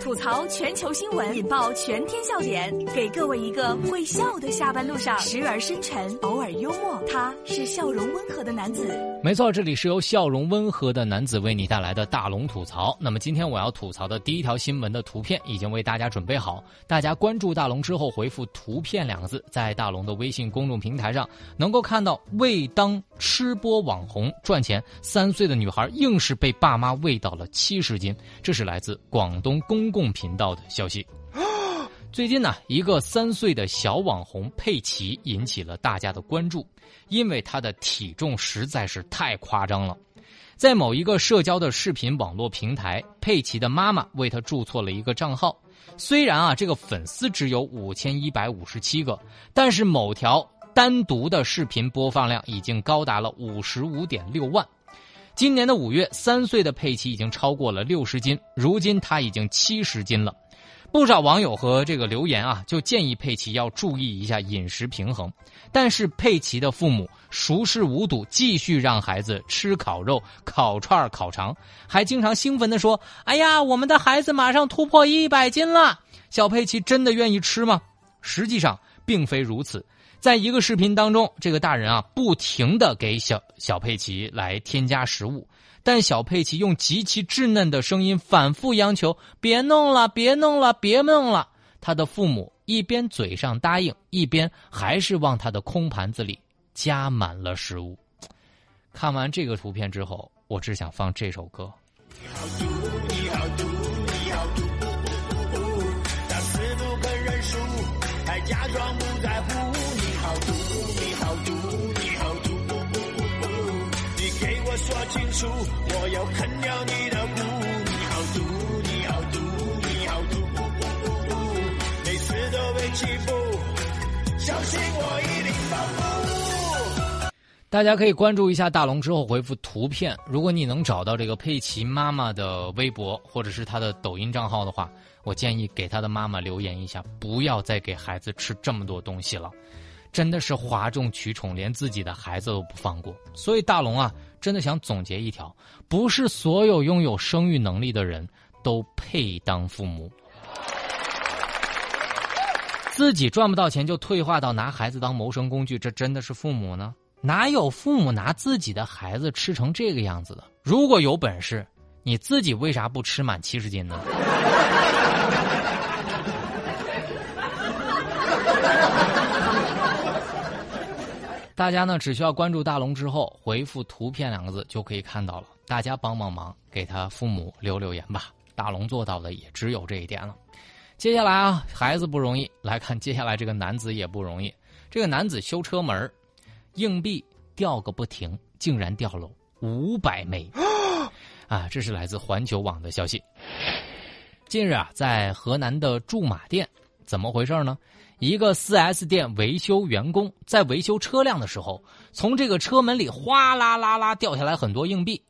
吐槽全球新闻，引爆全天笑点，给各位一个会笑的下班路上，时而深沉，偶尔幽默。他是笑容温和的男子。没错，这里是由笑容温和的男子为你带来的大龙吐槽。那么今天我要吐槽的第一条新闻的图片已经为大家准备好，大家关注大龙之后回复“图片”两个字，在大龙的微信公众平台上能够看到为当吃播网红赚钱，三岁的女孩硬是被爸妈喂到了七十斤。这是来自广东公共频道的消息。最近呢，一个三岁的小网红佩奇引起了大家的关注，因为她的体重实在是太夸张了。在某一个社交的视频网络平台，佩奇的妈妈为她注册了一个账号。虽然啊，这个粉丝只有五千一百五十七个，但是某条单独的视频播放量已经高达了五十五点六万。今年的五月，三岁的佩奇已经超过了六十斤，如今他已经七十斤了。不少网友和这个留言啊，就建议佩奇要注意一下饮食平衡。但是佩奇的父母熟视无睹，继续让孩子吃烤肉、烤串、烤肠，还经常兴奋地说：“哎呀，我们的孩子马上突破一百斤了！”小佩奇真的愿意吃吗？实际上并非如此。在一个视频当中，这个大人啊，不停的给小小佩奇来添加食物。但小佩奇用极其稚嫩的声音反复央求：“别弄了，别弄了，别弄了！”他的父母一边嘴上答应，一边还是往他的空盘子里加满了食物。看完这个图片之后，我只想放这首歌。你好毒，你好毒，你好毒！他死不肯认输，还假装不在乎。你好毒，你好毒，清楚，我要啃掉你的骨。你好毒，你好毒，你好毒！每次都被欺负，相信我一定报复。大家可以关注一下大龙之后回复图片。如果你能找到这个佩奇妈妈的微博或者是她的抖音账号的话，我建议给她的妈妈留言一下，不要再给孩子吃这么多东西了。真的是哗众取宠，连自己的孩子都不放过。所以大龙啊，真的想总结一条：不是所有拥有生育能力的人都配当父母。自己赚不到钱就退化到拿孩子当谋生工具，这真的是父母呢？哪有父母拿自己的孩子吃成这个样子的？如果有本事，你自己为啥不吃满七十斤呢？大家呢只需要关注大龙之后回复“图片”两个字就可以看到了。大家帮帮忙，给他父母留留言吧。大龙做到的也只有这一点了。接下来啊，孩子不容易，来看接下来这个男子也不容易。这个男子修车门，硬币掉个不停，竟然掉了五百枚。啊，这是来自环球网的消息。近日啊，在河南的驻马店，怎么回事呢？一个 4S 店维修员工在维修车辆的时候，从这个车门里哗啦啦啦掉下来很多硬币。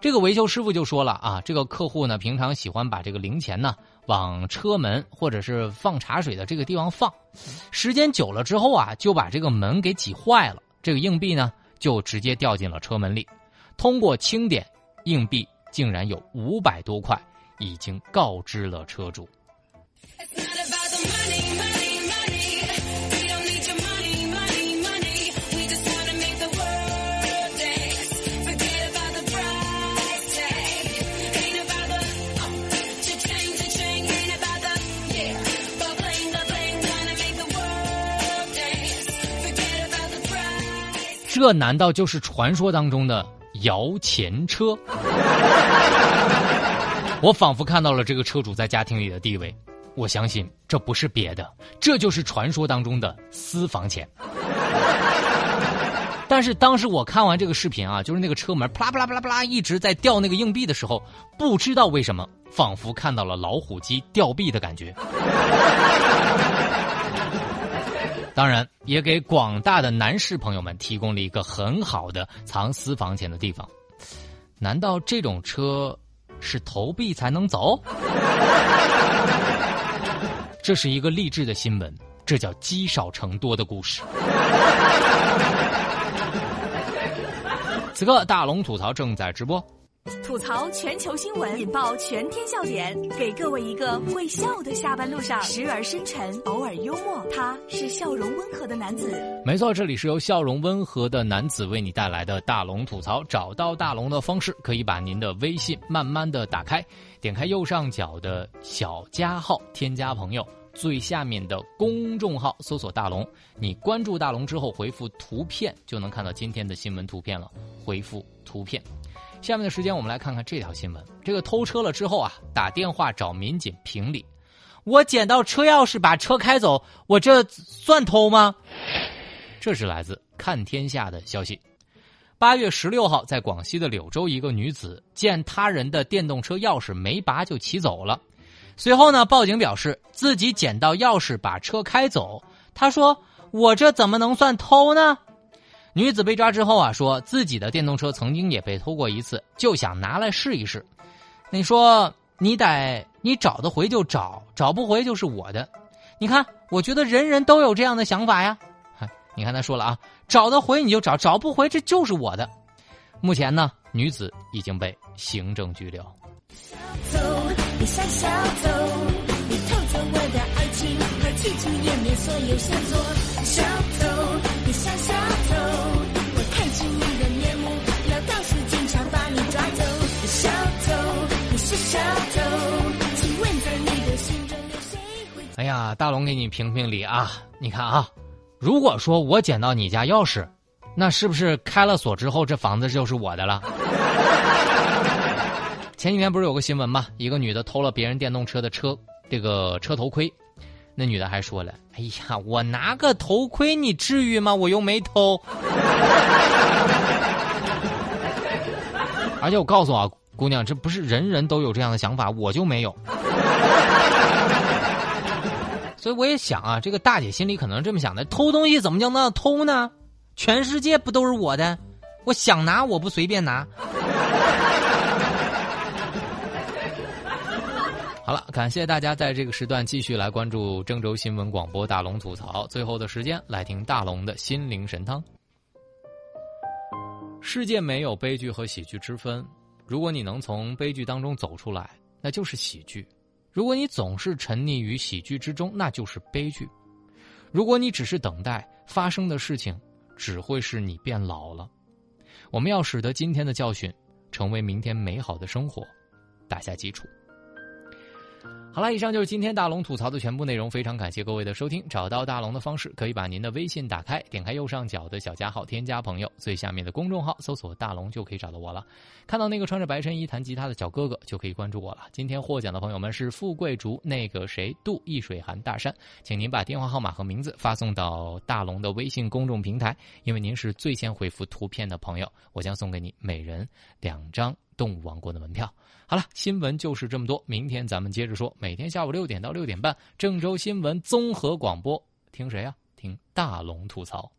这个维修师傅就说了啊，这个客户呢平常喜欢把这个零钱呢往车门或者是放茶水的这个地方放，时间久了之后啊，就把这个门给挤坏了，这个硬币呢就直接掉进了车门里。通过清点，硬币竟然有五百多块，已经告知了车主。这难道就是传说当中的摇钱车？我仿佛看到了这个车主在家庭里的地位。我相信这不是别的，这就是传说当中的私房钱。但是当时我看完这个视频啊，就是那个车门啪啦啪啦啪啦啪啦一直在掉那个硬币的时候，不知道为什么，仿佛看到了老虎机掉币的感觉。当然，也给广大的男士朋友们提供了一个很好的藏私房钱的地方。难道这种车是投币才能走？这是一个励志的新闻，这叫积少成多的故事。此刻，大龙吐槽正在直播。吐槽全球新闻，引爆全天笑点，给各位一个会笑的下班路上，时而深沉，偶尔幽默。他是笑容温和的男子。没错，这里是由笑容温和的男子为你带来的大龙吐槽。找到大龙的方式，可以把您的微信慢慢的打开，点开右上角的小加号，添加朋友。最下面的公众号搜索“大龙”，你关注大龙之后回复“图片”就能看到今天的新闻图片了。回复“图片”，下面的时间我们来看看这条新闻。这个偷车了之后啊，打电话找民警评理：“我捡到车钥匙把车开走，我这算偷吗？”这是来自看天下的消息。八月十六号，在广西的柳州，一个女子见他人的电动车钥匙没拔就骑走了。随后呢，报警表示自己捡到钥匙把车开走。她说：“我这怎么能算偷呢？”女子被抓之后啊，说自己的电动车曾经也被偷过一次，就想拿来试一试。你说你得你找得回就找，找不回就是我的。你看，我觉得人人都有这样的想法呀。你看他说了啊，找得回你就找，找不回这就是我的。目前呢，女子已经被行政拘留。你像小偷，你偷走我的爱情和起初湮灭所有线索。小哎呀，大龙给你评评理啊！你看啊，如果说我捡到你家钥匙，那是不是开了锁之后这房子就是我的了？前几天不是有个新闻吗？一个女的偷了别人电动车的车这个车头盔，那女的还说了：“哎呀，我拿个头盔，你至于吗？我又没偷。”而且我告诉啊，姑娘，这不是人人都有这样的想法，我就没有。所以我也想啊，这个大姐心里可能这么想的：偷东西怎么叫那偷呢？全世界不都是我的？我想拿，我不随便拿。好了，感谢大家在这个时段继续来关注郑州新闻广播大龙吐槽。最后的时间来听大龙的心灵神汤。世界没有悲剧和喜剧之分，如果你能从悲剧当中走出来，那就是喜剧；如果你总是沉溺于喜剧之中，那就是悲剧；如果你只是等待发生的事情，只会是你变老了。我们要使得今天的教训成为明天美好的生活打下基础。好了，以上就是今天大龙吐槽的全部内容。非常感谢各位的收听。找到大龙的方式，可以把您的微信打开，点开右上角的小加号，添加朋友，最下面的公众号搜索“大龙”就可以找到我了。看到那个穿着白衬衣弹吉他的小哥哥，就可以关注我了。今天获奖的朋友们是富贵竹、那个谁、杜易水寒、大山，请您把电话号码和名字发送到大龙的微信公众平台，因为您是最先回复图片的朋友，我将送给你每人两张。动物王国的门票。好了，新闻就是这么多。明天咱们接着说。每天下午六点到六点半，郑州新闻综合广播，听谁呀？听大龙吐槽。